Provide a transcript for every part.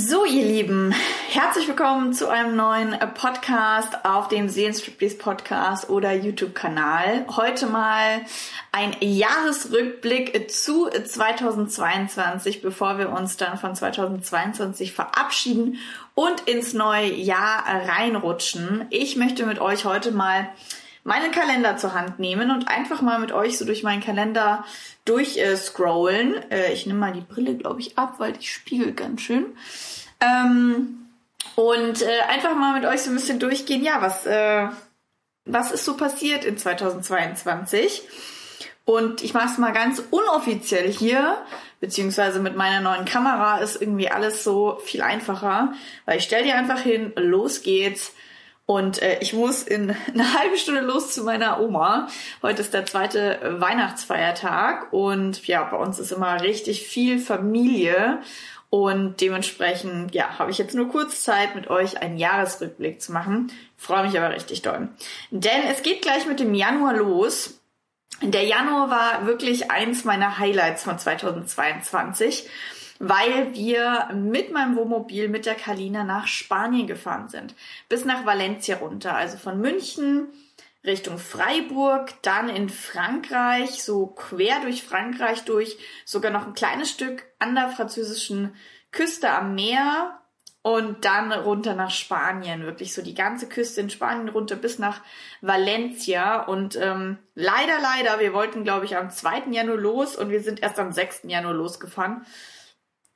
So, ihr Lieben, herzlich willkommen zu einem neuen Podcast auf dem Seelenstriptease Podcast oder YouTube-Kanal. Heute mal ein Jahresrückblick zu 2022, bevor wir uns dann von 2022 verabschieden und ins neue Jahr reinrutschen. Ich möchte mit euch heute mal meinen Kalender zur Hand nehmen und einfach mal mit euch so durch meinen Kalender durchscrollen. Äh, ich nehme mal die Brille, glaube ich, ab, weil die spiegelt ganz schön. Ähm, und äh, einfach mal mit euch so ein bisschen durchgehen, ja, was, äh, was ist so passiert in 2022? Und ich mache es mal ganz unoffiziell hier, beziehungsweise mit meiner neuen Kamera ist irgendwie alles so viel einfacher, weil ich stelle dir einfach hin, los geht's. Und äh, ich muss in eine halbe Stunde los zu meiner Oma. Heute ist der zweite Weihnachtsfeiertag und ja, bei uns ist immer richtig viel Familie. Und dementsprechend, ja, habe ich jetzt nur kurz Zeit, mit euch einen Jahresrückblick zu machen. Freue mich aber richtig doll. Denn es geht gleich mit dem Januar los. Der Januar war wirklich eins meiner Highlights von 2022 weil wir mit meinem Wohnmobil mit der Kalina nach Spanien gefahren sind. Bis nach Valencia runter. Also von München Richtung Freiburg, dann in Frankreich, so quer durch Frankreich durch, sogar noch ein kleines Stück an der französischen Küste am Meer und dann runter nach Spanien, wirklich so die ganze Küste in Spanien runter bis nach Valencia. Und ähm, leider, leider, wir wollten, glaube ich, am 2. Januar los und wir sind erst am 6. Januar losgefahren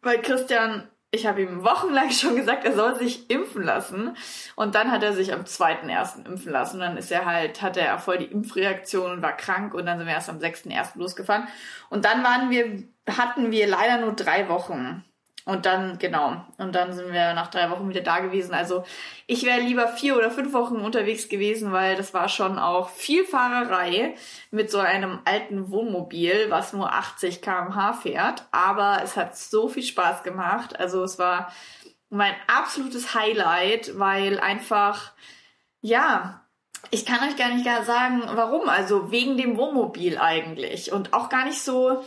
weil Christian, ich habe ihm wochenlang schon gesagt, er soll sich impfen lassen. Und dann hat er sich am 2.1. impfen lassen. Und dann ist er halt, hatte er voll die Impfreaktion und war krank. Und dann sind wir erst am 6.1. losgefahren. Und dann waren wir, hatten wir leider nur drei Wochen. Und dann, genau, und dann sind wir nach drei Wochen wieder da gewesen. Also ich wäre lieber vier oder fünf Wochen unterwegs gewesen, weil das war schon auch viel Fahrerei mit so einem alten Wohnmobil, was nur 80 km/h fährt. Aber es hat so viel Spaß gemacht. Also es war mein absolutes Highlight, weil einfach, ja, ich kann euch gar nicht gar sagen, warum. Also wegen dem Wohnmobil eigentlich. Und auch gar nicht so,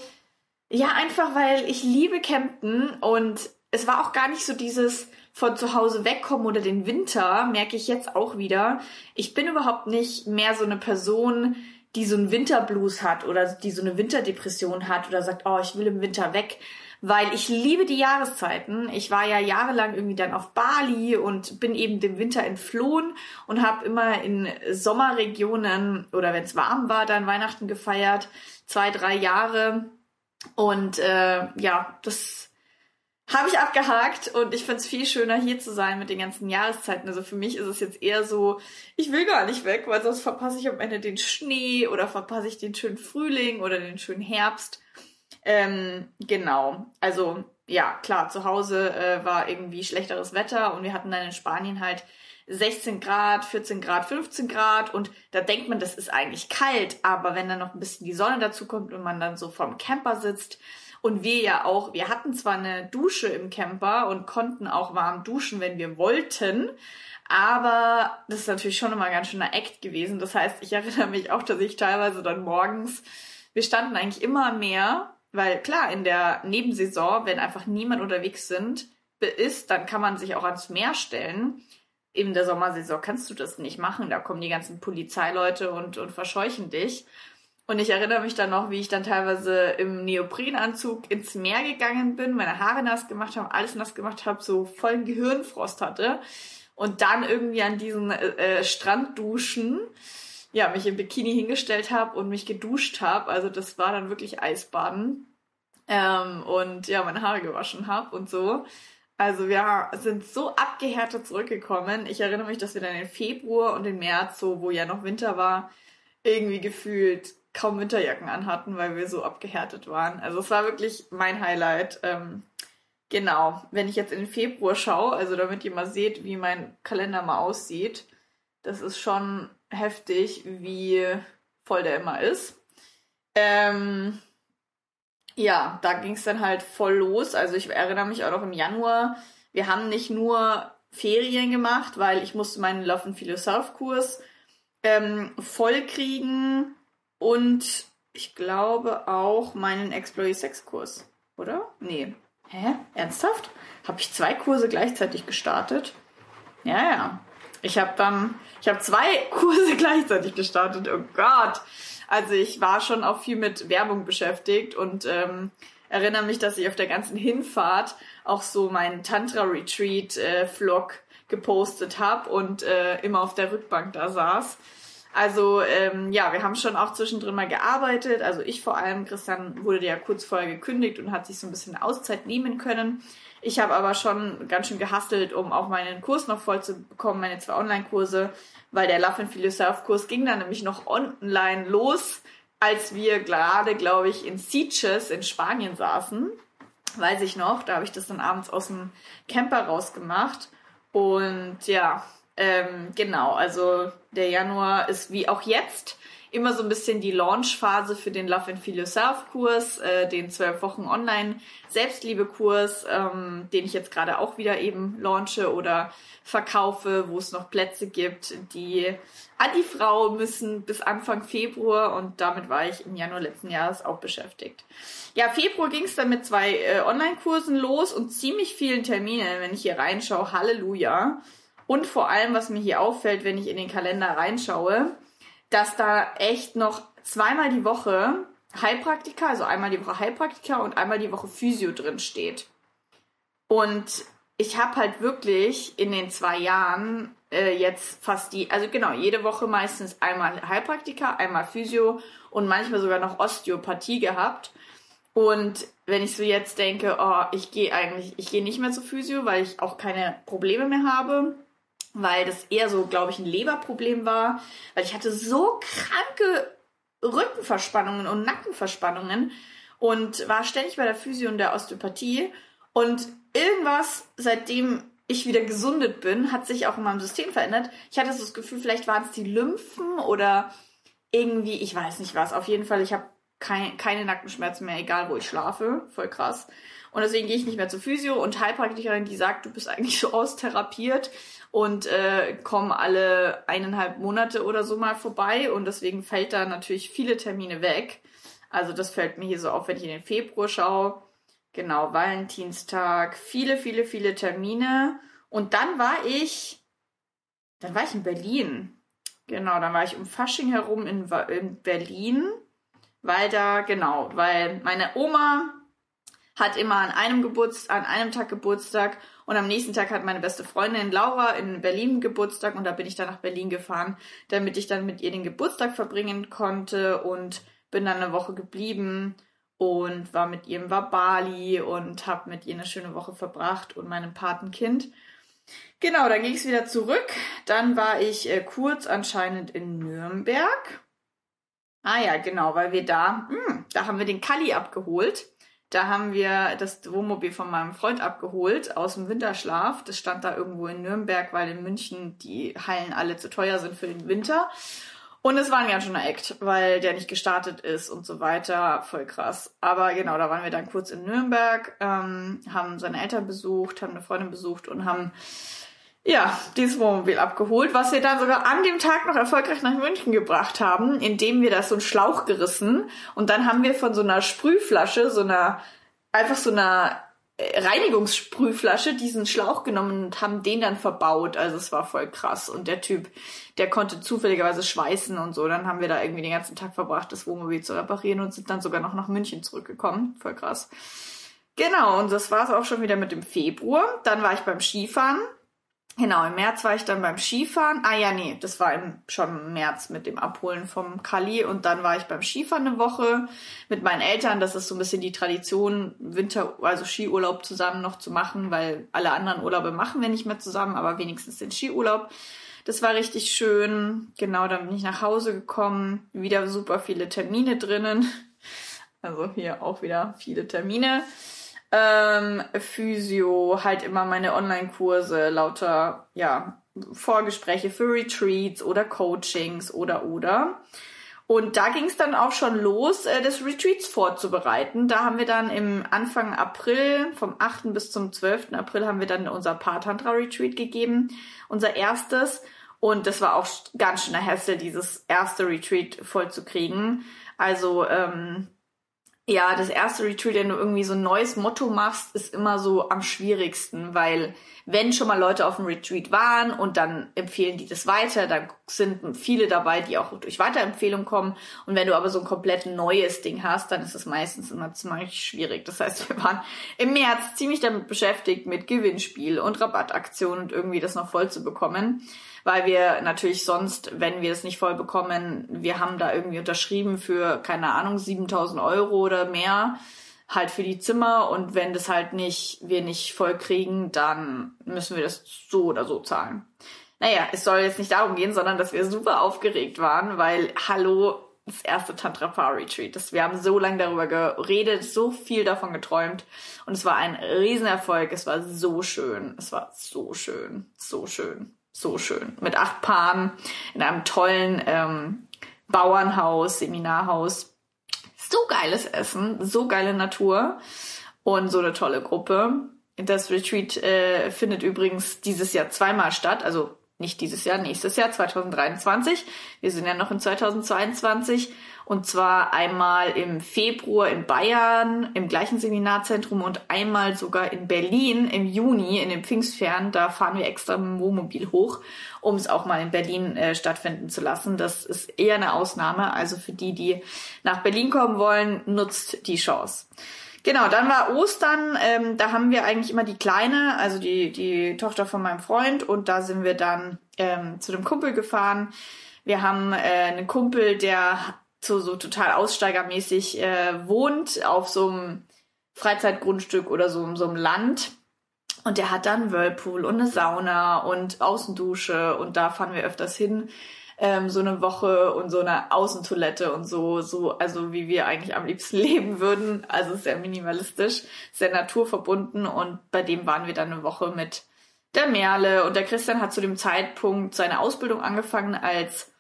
ja, einfach weil ich liebe Campen und es war auch gar nicht so dieses von zu Hause wegkommen oder den Winter, merke ich jetzt auch wieder. Ich bin überhaupt nicht mehr so eine Person, die so einen Winterblues hat oder die so eine Winterdepression hat oder sagt, oh, ich will im Winter weg, weil ich liebe die Jahreszeiten. Ich war ja jahrelang irgendwie dann auf Bali und bin eben dem Winter entflohen und habe immer in Sommerregionen oder wenn es warm war, dann Weihnachten gefeiert, zwei, drei Jahre und äh, ja, das habe ich abgehakt und ich finde es viel schöner, hier zu sein mit den ganzen Jahreszeiten. Also für mich ist es jetzt eher so, ich will gar nicht weg, weil sonst verpasse ich am Ende den Schnee oder verpasse ich den schönen Frühling oder den schönen Herbst. Ähm, genau, also ja, klar, zu Hause äh, war irgendwie schlechteres Wetter und wir hatten dann in Spanien halt 16 Grad, 14 Grad, 15 Grad und da denkt man, das ist eigentlich kalt, aber wenn dann noch ein bisschen die Sonne dazu kommt und man dann so vorm Camper sitzt und wir ja auch, wir hatten zwar eine Dusche im Camper und konnten auch warm duschen, wenn wir wollten, aber das ist natürlich schon immer ganz schöner Act gewesen. Das heißt, ich erinnere mich auch, dass ich teilweise dann morgens, wir standen eigentlich immer am Meer, weil klar, in der Nebensaison, wenn einfach niemand unterwegs sind, ist, dann kann man sich auch ans Meer stellen in der Sommersaison kannst du das nicht machen. Da kommen die ganzen Polizeileute und, und verscheuchen dich. Und ich erinnere mich dann noch, wie ich dann teilweise im Neoprenanzug ins Meer gegangen bin, meine Haare nass gemacht habe, alles nass gemacht habe, so vollen Gehirnfrost hatte. Und dann irgendwie an diesen äh, Strandduschen, ja, mich im Bikini hingestellt habe und mich geduscht habe. Also das war dann wirklich Eisbaden. Ähm, und ja, meine Haare gewaschen habe und so. Also wir sind so abgehärtet zurückgekommen. Ich erinnere mich, dass wir dann im Februar und im März, so wo ja noch Winter war, irgendwie gefühlt kaum Winterjacken anhatten, weil wir so abgehärtet waren. Also es war wirklich mein Highlight. Ähm, genau, wenn ich jetzt in den Februar schaue, also damit ihr mal seht, wie mein Kalender mal aussieht, das ist schon heftig, wie voll der immer ist. Ähm, ja, da ging es dann halt voll los. Also ich erinnere mich auch noch im Januar, wir haben nicht nur Ferien gemacht, weil ich musste meinen Love and Feel Yourself Kurs ähm, voll kriegen und ich glaube auch meinen Your Sex Kurs, oder? Nee. hä? Ernsthaft? Habe ich zwei Kurse gleichzeitig gestartet? Ja, ja. Ich habe dann, ich habe zwei Kurse gleichzeitig gestartet. Oh Gott. Also ich war schon auch viel mit Werbung beschäftigt und ähm, erinnere mich, dass ich auf der ganzen Hinfahrt auch so meinen Tantra Retreat äh, Vlog gepostet habe und äh, immer auf der Rückbank da saß. Also ähm, ja, wir haben schon auch zwischendrin mal gearbeitet. Also ich vor allem, Christian wurde ja kurz vorher gekündigt und hat sich so ein bisschen Auszeit nehmen können. Ich habe aber schon ganz schön gehastelt, um auch meinen Kurs noch voll zu bekommen, meine zwei Online-Kurse, weil der Love and Feel Yourself-Kurs ging dann nämlich noch online los, als wir gerade, glaube ich, in Sitges in Spanien saßen. Weiß ich noch, da habe ich das dann abends aus dem Camper rausgemacht. Und ja, ähm, genau, also der Januar ist wie auch jetzt immer so ein bisschen die Launchphase für den Love and Feel Yourself Kurs, äh, den zwölf Wochen Online Selbstliebe Kurs, ähm, den ich jetzt gerade auch wieder eben launche oder verkaufe, wo es noch Plätze gibt, die an die Frau müssen bis Anfang Februar und damit war ich im Januar letzten Jahres auch beschäftigt. Ja, Februar ging es dann mit zwei äh, Online-Kursen los und ziemlich vielen Terminen, wenn ich hier reinschaue. Halleluja. Und vor allem, was mir hier auffällt, wenn ich in den Kalender reinschaue, dass da echt noch zweimal die Woche Heilpraktika, also einmal die Woche Heilpraktika und einmal die Woche Physio drin steht. Und ich habe halt wirklich in den zwei Jahren äh, jetzt fast die, also genau, jede Woche meistens einmal Heilpraktika, einmal Physio und manchmal sogar noch Osteopathie gehabt. Und wenn ich so jetzt denke, oh, ich gehe eigentlich, ich gehe nicht mehr zur Physio, weil ich auch keine Probleme mehr habe, weil das eher so, glaube ich, ein Leberproblem war, weil ich hatte so kranke Rückenverspannungen und Nackenverspannungen und war ständig bei der Physio und der Osteopathie und irgendwas, seitdem ich wieder gesundet bin, hat sich auch in meinem System verändert. Ich hatte so das Gefühl, vielleicht waren es die Lymphen oder irgendwie, ich weiß nicht was. Auf jeden Fall, ich habe kein, keine Nackenschmerzen mehr, egal wo ich schlafe. Voll krass. Und deswegen gehe ich nicht mehr zur Physio und Heilpraktikerin, die sagt, du bist eigentlich so austherapiert und äh, kommen alle eineinhalb Monate oder so mal vorbei und deswegen fällt da natürlich viele Termine weg. Also das fällt mir hier so auf, wenn ich in den Februar schaue. Genau, Valentinstag, viele, viele, viele Termine. Und dann war ich, dann war ich in Berlin. Genau, dann war ich um Fasching herum in, in Berlin, weil da, genau, weil meine Oma hat immer an einem Geburtstag, an einem Tag Geburtstag und am nächsten Tag hat meine beste Freundin Laura in Berlin Geburtstag und da bin ich dann nach Berlin gefahren, damit ich dann mit ihr den Geburtstag verbringen konnte und bin dann eine Woche geblieben und war mit ihr im Bali und habe mit ihr eine schöne Woche verbracht und meinem Patenkind. Genau, dann ging es wieder zurück. Dann war ich äh, kurz anscheinend in Nürnberg. Ah ja, genau, weil wir da, mh, hm, da haben wir den Kali abgeholt. Da haben wir das Wohnmobil von meinem Freund abgeholt aus dem Winterschlaf. Das stand da irgendwo in Nürnberg, weil in München die Hallen alle zu teuer sind für den Winter. Und es war ein ganz schöner Act, weil der nicht gestartet ist und so weiter. Voll krass. Aber genau, da waren wir dann kurz in Nürnberg, ähm, haben seine Eltern besucht, haben eine Freundin besucht und haben ja, dieses Wohnmobil abgeholt, was wir dann sogar an dem Tag noch erfolgreich nach München gebracht haben, indem wir das so einen Schlauch gerissen und dann haben wir von so einer Sprühflasche, so einer, einfach so einer äh, Reinigungssprühflasche diesen Schlauch genommen und haben den dann verbaut. Also es war voll krass. Und der Typ, der konnte zufälligerweise schweißen und so. Dann haben wir da irgendwie den ganzen Tag verbracht, das Wohnmobil zu reparieren und sind dann sogar noch nach München zurückgekommen. Voll krass. Genau, und das war es auch schon wieder mit dem Februar. Dann war ich beim Skifahren. Genau, im März war ich dann beim Skifahren. Ah ja, nee, das war im, schon im März mit dem Abholen vom Kali. Und dann war ich beim Skifahren eine Woche mit meinen Eltern. Das ist so ein bisschen die Tradition, Winter, also Skiurlaub zusammen noch zu machen, weil alle anderen Urlaube machen wir nicht mehr zusammen, aber wenigstens den Skiurlaub. Das war richtig schön. Genau, dann bin ich nach Hause gekommen. Wieder super viele Termine drinnen. Also hier auch wieder viele Termine ähm, Physio, halt immer meine Online-Kurse, lauter, ja, Vorgespräche für Retreats oder Coachings oder oder. Und da ging es dann auch schon los, äh, das Retreats vorzubereiten. Da haben wir dann im Anfang April, vom 8. bis zum 12. April, haben wir dann unser Paartantra-Retreat gegeben, unser erstes. Und das war auch ganz schön ein Hassel, dieses erste Retreat voll zu kriegen. Also ähm, ja, das erste Retreat, wenn du irgendwie so ein neues Motto machst, ist immer so am schwierigsten, weil wenn schon mal Leute auf dem Retreat waren und dann empfehlen die das weiter, dann sind viele dabei, die auch durch Weiterempfehlung kommen. Und wenn du aber so ein komplett neues Ding hast, dann ist es meistens immer ziemlich schwierig. Das heißt, wir waren im März ziemlich damit beschäftigt, mit Gewinnspiel und Rabattaktionen und irgendwie das noch voll zu bekommen weil wir natürlich sonst, wenn wir es nicht voll bekommen, wir haben da irgendwie unterschrieben für, keine Ahnung, 7000 Euro oder mehr halt für die Zimmer und wenn das halt nicht, wir nicht voll kriegen, dann müssen wir das so oder so zahlen. Naja, es soll jetzt nicht darum gehen, sondern dass wir super aufgeregt waren, weil, hallo, das erste Tantra Power Retreat. Das, wir haben so lange darüber geredet, so viel davon geträumt und es war ein Riesenerfolg. Es war so schön. Es war so schön. So schön so schön. Mit acht Paaren in einem tollen ähm, Bauernhaus, Seminarhaus. So geiles Essen, so geile Natur und so eine tolle Gruppe. Das Retreat äh, findet übrigens dieses Jahr zweimal statt, also nicht dieses Jahr, nächstes Jahr, 2023. Wir sind ja noch in 2022. Und zwar einmal im Februar in Bayern im gleichen Seminarzentrum und einmal sogar in Berlin im Juni in den Pfingstferien. Da fahren wir extra mit dem Wohnmobil hoch, um es auch mal in Berlin äh, stattfinden zu lassen. Das ist eher eine Ausnahme. Also für die, die nach Berlin kommen wollen, nutzt die Chance. Genau, dann war Ostern, ähm, da haben wir eigentlich immer die Kleine, also die, die Tochter von meinem Freund und da sind wir dann ähm, zu dem Kumpel gefahren. Wir haben äh, einen Kumpel, der so, so total aussteigermäßig äh, wohnt auf so einem Freizeitgrundstück oder so so einem Land. Und der hat dann Whirlpool und eine Sauna und Außendusche und da fahren wir öfters hin ähm, so eine Woche und so eine Außentoilette und so, so, also wie wir eigentlich am liebsten leben würden. Also sehr minimalistisch, sehr naturverbunden und bei dem waren wir dann eine Woche mit der Merle und der Christian hat zu dem Zeitpunkt seine Ausbildung angefangen als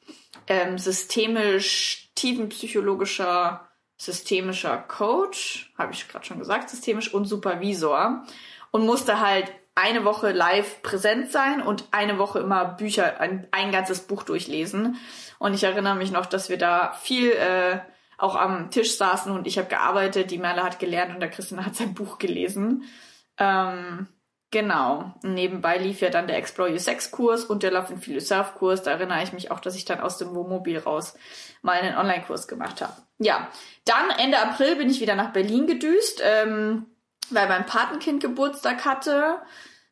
ähm, systemisch tiefenpsychologischer systemischer Coach, habe ich gerade schon gesagt, systemisch und Supervisor und musste halt eine Woche live präsent sein und eine Woche immer Bücher, ein, ein ganzes Buch durchlesen. Und ich erinnere mich noch, dass wir da viel äh, auch am Tisch saßen und ich habe gearbeitet, die Merle hat gelernt und der Christian hat sein Buch gelesen. Ähm, genau. Nebenbei lief ja dann der Explore Your Sex Kurs und der Love and Feel Yourself Kurs. Da erinnere ich mich auch, dass ich dann aus dem Wohnmobil raus mal einen Online-Kurs gemacht habe. Ja, dann Ende April bin ich wieder nach Berlin gedüst. Ähm, weil mein Patenkind Geburtstag hatte.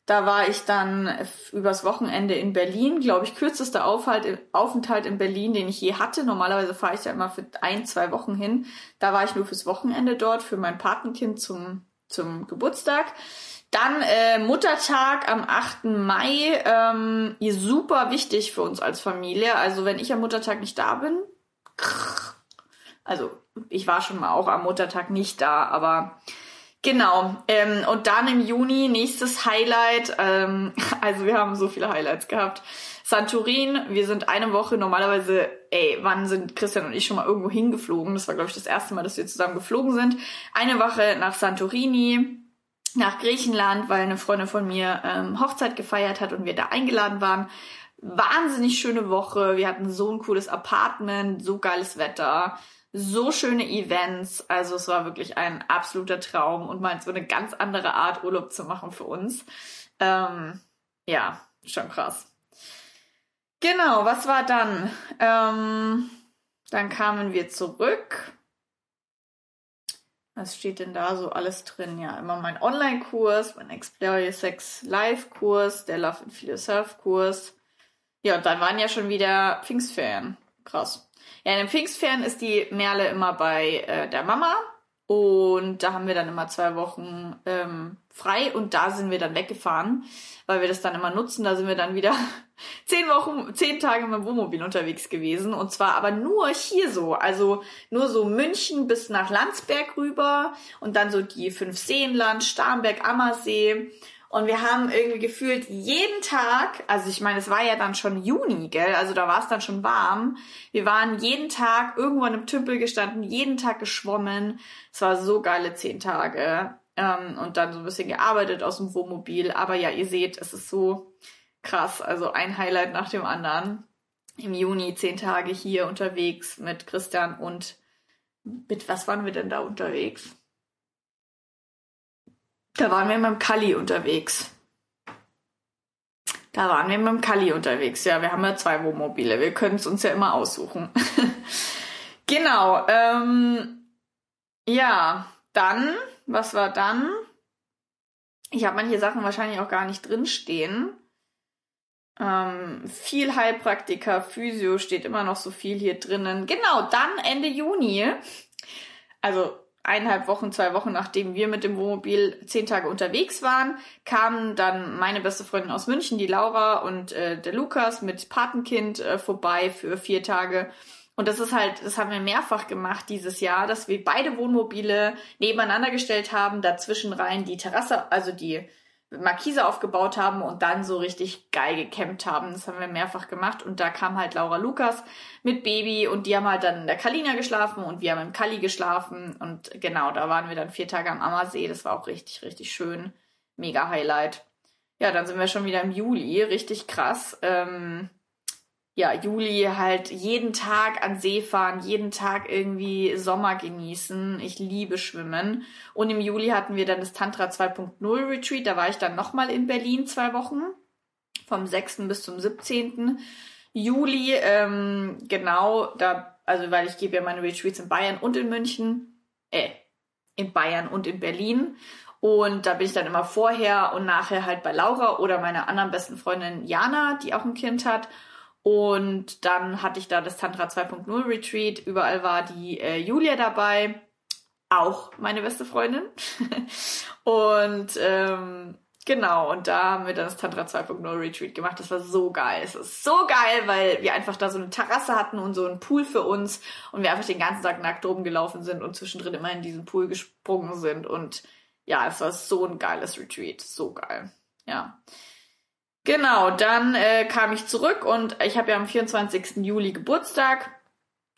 Da war ich dann übers Wochenende in Berlin, glaube ich, kürzester Aufhalt, Aufenthalt in Berlin, den ich je hatte. Normalerweise fahre ich ja immer für ein, zwei Wochen hin. Da war ich nur fürs Wochenende dort, für mein Patenkind zum, zum Geburtstag. Dann äh, Muttertag am 8. Mai, ähm, super wichtig für uns als Familie. Also wenn ich am Muttertag nicht da bin, also ich war schon mal auch am Muttertag nicht da, aber Genau. Ähm, und dann im Juni nächstes Highlight. Ähm, also wir haben so viele Highlights gehabt. Santorin, wir sind eine Woche normalerweise, ey, wann sind Christian und ich schon mal irgendwo hingeflogen? Das war, glaube ich, das erste Mal, dass wir zusammen geflogen sind. Eine Woche nach Santorini, nach Griechenland, weil eine Freundin von mir ähm, Hochzeit gefeiert hat und wir da eingeladen waren. Wahnsinnig schöne Woche. Wir hatten so ein cooles Apartment, so geiles Wetter so schöne Events. Also es war wirklich ein absoluter Traum und mal so eine ganz andere Art Urlaub zu machen für uns. Ähm, ja, schon krass. Genau, was war dann? Ähm, dann kamen wir zurück. Was steht denn da so alles drin? Ja, immer mein Online-Kurs, mein Explore Your Sex Live-Kurs, der Love and Feel Yourself-Kurs. Ja, und dann waren ja schon wieder Pfingstferien. Krass. Ja, in den Pfingstferien ist die Merle immer bei äh, der Mama und da haben wir dann immer zwei Wochen ähm, frei und da sind wir dann weggefahren, weil wir das dann immer nutzen. Da sind wir dann wieder zehn Wochen, zehn Tage mit dem Wohnmobil unterwegs gewesen. Und zwar aber nur hier so, also nur so München bis nach Landsberg rüber und dann so die fünf Seenland, Starnberg, Ammersee und wir haben irgendwie gefühlt jeden Tag, also ich meine, es war ja dann schon Juni, gell? Also da war es dann schon warm. Wir waren jeden Tag irgendwo in einem Tümpel gestanden, jeden Tag geschwommen. Es war so geile zehn Tage. Ähm, und dann so ein bisschen gearbeitet aus dem Wohnmobil. Aber ja, ihr seht, es ist so krass. Also ein Highlight nach dem anderen. Im Juni zehn Tage hier unterwegs mit Christian und mit was waren wir denn da unterwegs? Da waren wir mit dem Kali unterwegs. Da waren wir mit dem Kali unterwegs. Ja, wir haben ja zwei Wohnmobile. Wir können es uns ja immer aussuchen. genau. Ähm, ja, dann, was war dann? Ich habe manche Sachen wahrscheinlich auch gar nicht drinstehen. Ähm, viel Heilpraktiker, Physio steht immer noch so viel hier drinnen. Genau, dann Ende Juni. Also eineinhalb Wochen, zwei Wochen nachdem wir mit dem Wohnmobil zehn Tage unterwegs waren, kamen dann meine beste Freundin aus München, die Laura und äh, der Lukas mit Patenkind äh, vorbei für vier Tage. Und das ist halt, das haben wir mehrfach gemacht dieses Jahr, dass wir beide Wohnmobile nebeneinander gestellt haben, dazwischen rein die Terrasse, also die Markise aufgebaut haben und dann so richtig geil gecampt haben. Das haben wir mehrfach gemacht und da kam halt Laura Lukas mit Baby und die haben halt dann in der Kalina geschlafen und wir haben im Kali geschlafen und genau, da waren wir dann vier Tage am Ammersee. Das war auch richtig, richtig schön. Mega Highlight. Ja, dann sind wir schon wieder im Juli. Richtig krass. Ähm, ja, Juli halt jeden Tag an See fahren, jeden Tag irgendwie Sommer genießen. Ich liebe Schwimmen. Und im Juli hatten wir dann das Tantra 2.0 Retreat. Da war ich dann nochmal in Berlin zwei Wochen. Vom 6. bis zum 17. Juli. Ähm, genau, da, also weil ich gebe ja meine Retreats in Bayern und in München. Äh, in Bayern und in Berlin. Und da bin ich dann immer vorher und nachher halt bei Laura oder meiner anderen besten Freundin Jana, die auch ein Kind hat. Und dann hatte ich da das Tantra 2.0 Retreat. Überall war die äh, Julia dabei, auch meine beste Freundin. und ähm, genau, und da haben wir dann das Tantra 2.0 Retreat gemacht. Das war so geil. Es ist so geil, weil wir einfach da so eine Terrasse hatten und so einen Pool für uns und wir einfach den ganzen Tag nackt rumgelaufen sind und zwischendrin immer in diesen Pool gesprungen sind. Und ja, es war so ein geiles Retreat. So geil. Ja. Genau, dann äh, kam ich zurück und ich habe ja am 24. Juli Geburtstag.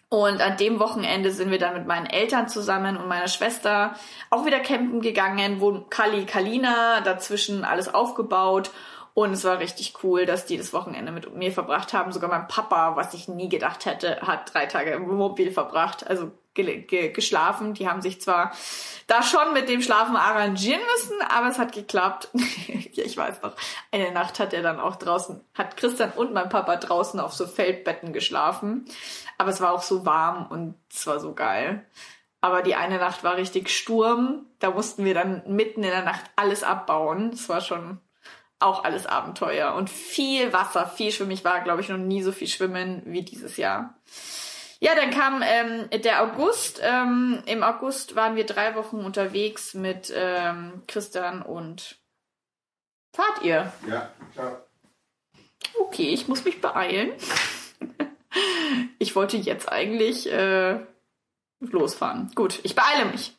Und an dem Wochenende sind wir dann mit meinen Eltern zusammen und meiner Schwester auch wieder campen gegangen, wo Kali, Kalina dazwischen alles aufgebaut. Und es war richtig cool, dass die das Wochenende mit mir verbracht haben. Sogar mein Papa, was ich nie gedacht hätte, hat drei Tage im Mobil verbracht. Also ge ge geschlafen. Die haben sich zwar da schon mit dem Schlafen arrangieren müssen, aber es hat geklappt. ich weiß noch, eine Nacht hat er dann auch draußen, hat Christian und mein Papa draußen auf so Feldbetten geschlafen. Aber es war auch so warm und es war so geil. Aber die eine Nacht war richtig Sturm. Da mussten wir dann mitten in der Nacht alles abbauen. Es war schon auch alles Abenteuer und viel Wasser, viel Schwimmen. Ich war, glaube ich, noch nie so viel schwimmen wie dieses Jahr. Ja, dann kam ähm, der August. Ähm, Im August waren wir drei Wochen unterwegs mit ähm, Christian und fahrt ihr? Ja, ciao. Okay, ich muss mich beeilen. ich wollte jetzt eigentlich äh, losfahren. Gut, ich beeile mich.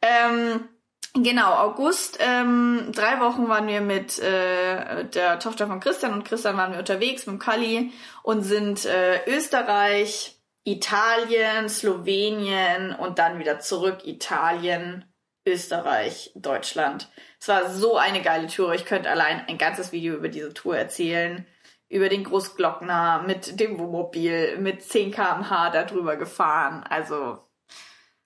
Ähm, Genau, August, ähm, drei Wochen waren wir mit äh, der Tochter von Christian und Christian waren wir unterwegs mit Kali und sind äh, Österreich, Italien, Slowenien und dann wieder zurück Italien, Österreich, Deutschland. Es war so eine geile Tour. Ich könnte allein ein ganzes Video über diese Tour erzählen. Über den Großglockner mit dem Wohnmobil mit 10 kmh darüber gefahren. Also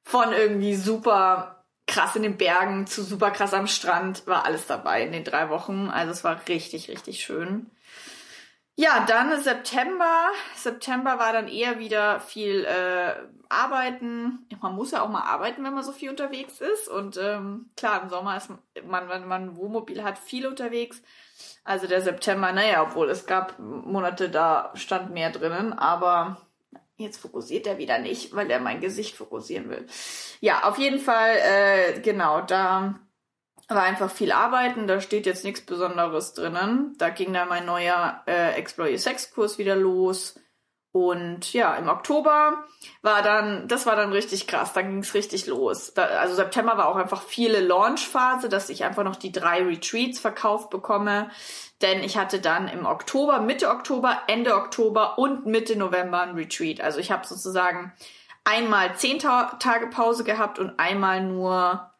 von irgendwie super krass in den Bergen zu super krass am Strand war alles dabei in den drei Wochen. Also es war richtig, richtig schön. Ja, dann September. September war dann eher wieder viel äh, Arbeiten. Man muss ja auch mal arbeiten, wenn man so viel unterwegs ist. Und ähm, klar, im Sommer ist man, wenn man ein Wohnmobil hat, viel unterwegs. Also der September, naja, obwohl es gab Monate, da stand mehr drinnen, aber jetzt fokussiert er wieder nicht, weil er mein Gesicht fokussieren will. Ja, auf jeden Fall, äh, genau, da war einfach viel arbeiten, da steht jetzt nichts Besonderes drinnen. Da ging dann mein neuer äh, Explore Your Sex Kurs wieder los. Und ja, im Oktober war dann, das war dann richtig krass, dann ging's richtig los. Da, also September war auch einfach viele Launch-Phase, dass ich einfach noch die drei Retreats verkauft bekomme. Denn ich hatte dann im Oktober, Mitte Oktober, Ende Oktober und Mitte November ein Retreat. Also ich habe sozusagen einmal zehn Ta Tage Pause gehabt und einmal nur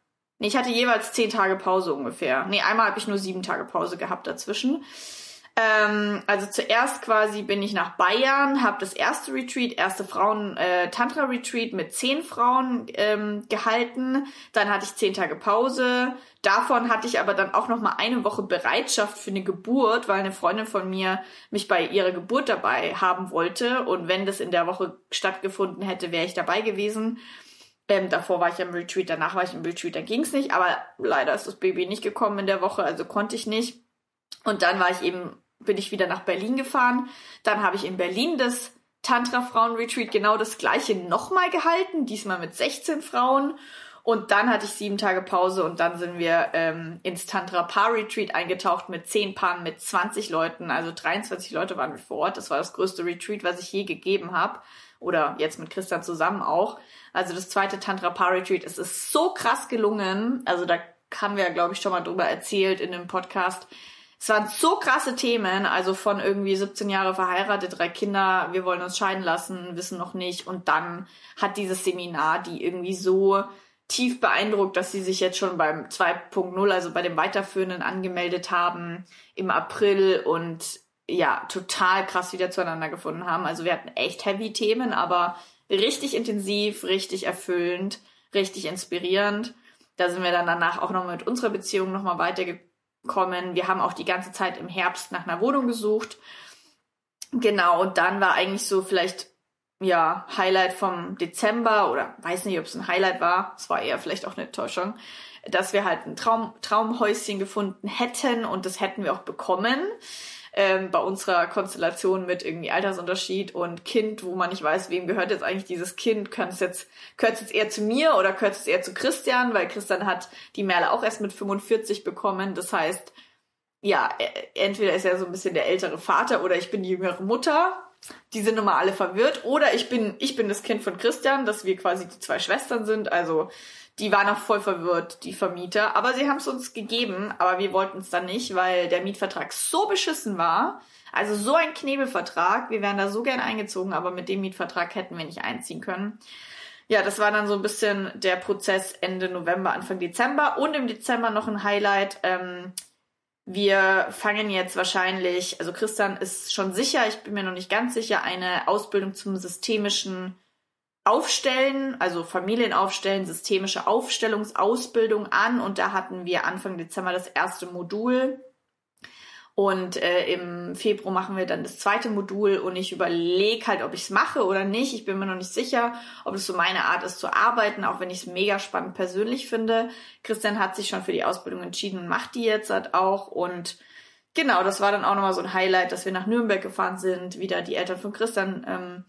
Nee, ich hatte jeweils zehn Tage Pause ungefähr. Nee, einmal habe ich nur sieben Tage Pause gehabt dazwischen. Ähm, also zuerst quasi bin ich nach Bayern, habe das erste Retreat, erste Frauen äh, mit zehn Frauen ähm, gehalten. Dann hatte ich zehn Tage Pause. Davon hatte ich aber dann auch noch mal eine Woche Bereitschaft für eine Geburt, weil eine Freundin von mir mich bei ihrer Geburt dabei haben wollte. Und wenn das in der Woche stattgefunden hätte, wäre ich dabei gewesen. Ähm, davor war ich im Retreat, danach war ich im Retreat, dann ging es nicht. Aber leider ist das Baby nicht gekommen in der Woche, also konnte ich nicht. Und dann war ich eben bin ich wieder nach Berlin gefahren. Dann habe ich in Berlin das Tantra Frauen Retreat genau das gleiche nochmal gehalten, diesmal mit 16 Frauen. Und dann hatte ich sieben Tage Pause und dann sind wir ähm, ins Tantra Paar Retreat eingetaucht mit zehn Paaren, mit 20 Leuten. Also 23 Leute waren wir vor Ort. Das war das größte Retreat, was ich je gegeben habe. Oder jetzt mit Christian zusammen auch. Also das zweite Tantra Paar Retreat. Es ist so krass gelungen. Also da haben wir, glaube ich, schon mal drüber erzählt in dem Podcast es waren so krasse Themen, also von irgendwie 17 Jahre verheiratet, drei Kinder, wir wollen uns scheiden lassen, wissen noch nicht. Und dann hat dieses Seminar die irgendwie so tief beeindruckt, dass sie sich jetzt schon beim 2.0, also bei dem Weiterführenden angemeldet haben im April und ja, total krass wieder zueinander gefunden haben. Also wir hatten echt heavy Themen, aber richtig intensiv, richtig erfüllend, richtig inspirierend. Da sind wir dann danach auch noch mit unserer Beziehung nochmal weitergekommen kommen. Wir haben auch die ganze Zeit im Herbst nach einer Wohnung gesucht. Genau, und dann war eigentlich so vielleicht, ja, Highlight vom Dezember oder weiß nicht, ob es ein Highlight war. Es war eher vielleicht auch eine Enttäuschung, dass wir halt ein Traum, Traumhäuschen gefunden hätten und das hätten wir auch bekommen ähm, bei unserer Konstellation mit irgendwie Altersunterschied und Kind, wo man nicht weiß, wem gehört jetzt eigentlich dieses Kind, gehört es jetzt, gehört es jetzt eher zu mir oder gehört es eher zu Christian, weil Christian hat die Merle auch erst mit 45 bekommen. Das heißt, ja, e, entweder ist er so ein bisschen der ältere Vater oder ich bin die jüngere Mutter. Die sind immer alle verwirrt. Oder ich bin, ich bin das Kind von Christian, dass wir quasi die zwei Schwestern sind. Also die waren auch voll verwirrt, die Vermieter. Aber sie haben es uns gegeben, aber wir wollten es dann nicht, weil der Mietvertrag so beschissen war. Also so ein Knebelvertrag. Wir wären da so gern eingezogen, aber mit dem Mietvertrag hätten wir nicht einziehen können. Ja, das war dann so ein bisschen der Prozess Ende November, Anfang Dezember. Und im Dezember noch ein Highlight. Ähm, wir fangen jetzt wahrscheinlich, also Christian ist schon sicher, ich bin mir noch nicht ganz sicher, eine Ausbildung zum systemischen Aufstellen, also Familien aufstellen, systemische Aufstellungsausbildung an und da hatten wir Anfang Dezember das erste Modul und äh, im Februar machen wir dann das zweite Modul und ich überlege halt, ob ich es mache oder nicht. Ich bin mir noch nicht sicher, ob es so meine Art ist zu arbeiten, auch wenn ich es mega spannend persönlich finde. Christian hat sich schon für die Ausbildung entschieden und macht die jetzt halt auch und Genau, das war dann auch nochmal so ein Highlight, dass wir nach Nürnberg gefahren sind, wieder die Eltern von Christian ähm,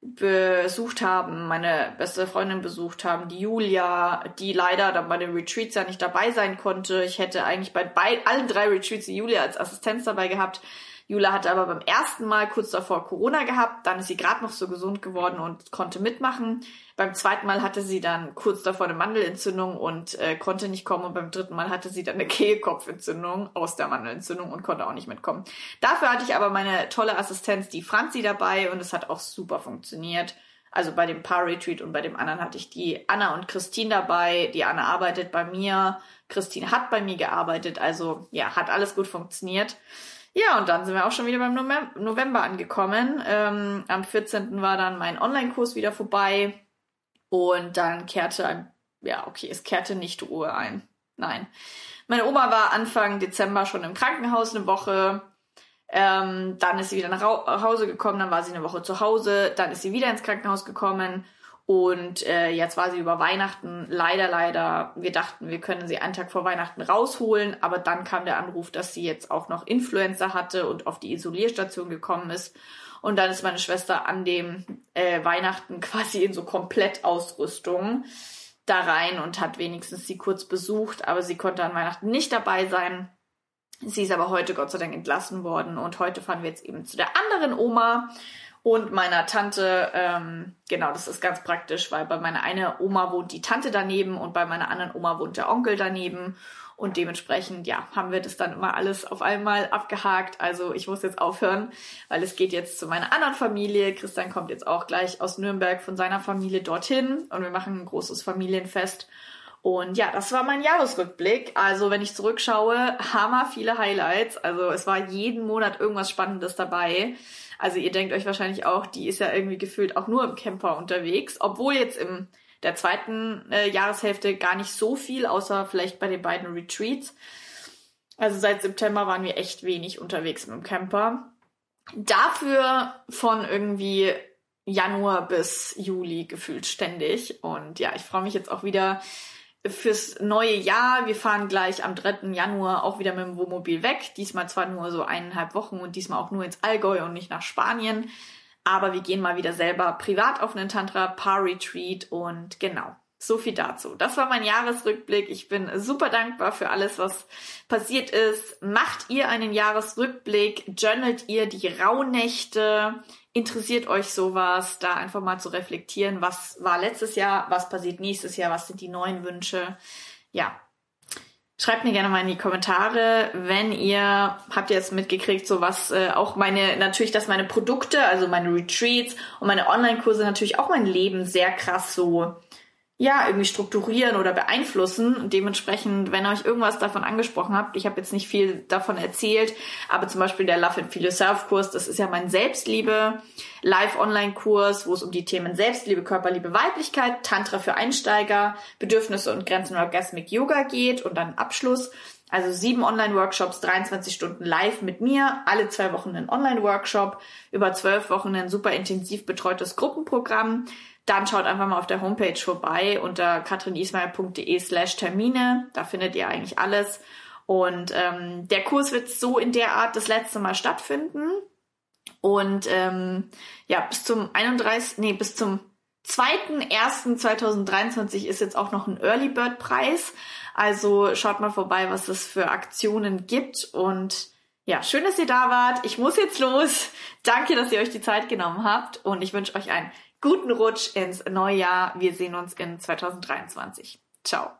besucht haben, meine beste Freundin besucht haben, die Julia, die leider dann bei den Retreats ja nicht dabei sein konnte. Ich hätte eigentlich bei, allen drei Retreats die Julia als Assistenz dabei gehabt. Jula hatte aber beim ersten Mal kurz davor Corona gehabt, dann ist sie gerade noch so gesund geworden und konnte mitmachen. Beim zweiten Mal hatte sie dann kurz davor eine Mandelentzündung und äh, konnte nicht kommen und beim dritten Mal hatte sie dann eine Kehlkopfentzündung aus der Mandelentzündung und konnte auch nicht mitkommen. Dafür hatte ich aber meine tolle Assistenz, die Franzi dabei und es hat auch super funktioniert. Also bei dem Paar-Retreat und bei dem anderen hatte ich die Anna und Christine dabei. Die Anna arbeitet bei mir, Christine hat bei mir gearbeitet. Also ja, hat alles gut funktioniert. Ja, und dann sind wir auch schon wieder beim November angekommen. Ähm, am 14. war dann mein Online-Kurs wieder vorbei. Und dann kehrte ja, okay, es kehrte nicht Ruhe ein. Nein. Meine Oma war Anfang Dezember schon im Krankenhaus eine Woche. Ähm, dann ist sie wieder nach Hause gekommen, dann war sie eine Woche zu Hause, dann ist sie wieder ins Krankenhaus gekommen und äh, jetzt war sie über Weihnachten leider, leider, wir dachten, wir können sie einen Tag vor Weihnachten rausholen, aber dann kam der Anruf, dass sie jetzt auch noch Influenza hatte und auf die Isolierstation gekommen ist. Und dann ist meine Schwester an dem äh, Weihnachten quasi in so Komplettausrüstung da rein und hat wenigstens sie kurz besucht, aber sie konnte an Weihnachten nicht dabei sein. Sie ist aber heute Gott sei Dank entlassen worden und heute fahren wir jetzt eben zu der anderen Oma und meiner Tante. Ähm, genau, das ist ganz praktisch, weil bei meiner einen Oma wohnt die Tante daneben und bei meiner anderen Oma wohnt der Onkel daneben. Und dementsprechend, ja, haben wir das dann immer alles auf einmal abgehakt. Also ich muss jetzt aufhören, weil es geht jetzt zu meiner anderen Familie. Christian kommt jetzt auch gleich aus Nürnberg von seiner Familie dorthin und wir machen ein großes Familienfest. Und ja, das war mein Jahresrückblick. Also wenn ich zurückschaue, hammer viele Highlights. Also es war jeden Monat irgendwas Spannendes dabei. Also ihr denkt euch wahrscheinlich auch, die ist ja irgendwie gefühlt auch nur im Camper unterwegs, obwohl jetzt im der zweiten äh, Jahreshälfte gar nicht so viel, außer vielleicht bei den beiden Retreats. Also seit September waren wir echt wenig unterwegs mit dem Camper. Dafür von irgendwie Januar bis Juli gefühlt ständig. Und ja, ich freue mich jetzt auch wieder fürs neue Jahr. Wir fahren gleich am 3. Januar auch wieder mit dem Wohnmobil weg. Diesmal zwar nur so eineinhalb Wochen und diesmal auch nur ins Allgäu und nicht nach Spanien. Aber wir gehen mal wieder selber privat auf einen Tantra-Paar-Retreat und genau. So viel dazu. Das war mein Jahresrückblick. Ich bin super dankbar für alles, was passiert ist. Macht ihr einen Jahresrückblick? Journalt ihr die Rauhnächte? Interessiert euch sowas? Da einfach mal zu reflektieren, was war letztes Jahr, was passiert nächstes Jahr, was sind die neuen Wünsche? Ja. Schreibt mir gerne mal in die Kommentare, wenn ihr habt ihr jetzt mitgekriegt, so was äh, auch meine natürlich, dass meine Produkte, also meine Retreats und meine Online-Kurse natürlich auch mein Leben sehr krass so ja, irgendwie strukturieren oder beeinflussen. Und dementsprechend, wenn euch irgendwas davon angesprochen habt, ich habe jetzt nicht viel davon erzählt, aber zum Beispiel der Love and Feel Yourself Kurs, das ist ja mein Selbstliebe Live-Online-Kurs, wo es um die Themen Selbstliebe, Körperliebe, Weiblichkeit, Tantra für Einsteiger, Bedürfnisse und Grenzen Orgasmic Yoga geht und dann Abschluss. Also sieben Online-Workshops, 23 Stunden live mit mir, alle zwei Wochen ein Online-Workshop, über zwölf Wochen ein super intensiv betreutes Gruppenprogramm, dann schaut einfach mal auf der Homepage vorbei unter katrinismail.de slash Termine. Da findet ihr eigentlich alles. Und ähm, der Kurs wird so in der Art das letzte Mal stattfinden. Und ähm, ja, bis zum 31, nee, bis zum 2.1.2023 ist jetzt auch noch ein Early Bird Preis. Also schaut mal vorbei, was es für Aktionen gibt. Und ja, schön, dass ihr da wart. Ich muss jetzt los. Danke, dass ihr euch die Zeit genommen habt. Und ich wünsche euch ein guten Rutsch ins neue Jahr. Wir sehen uns in 2023. Ciao.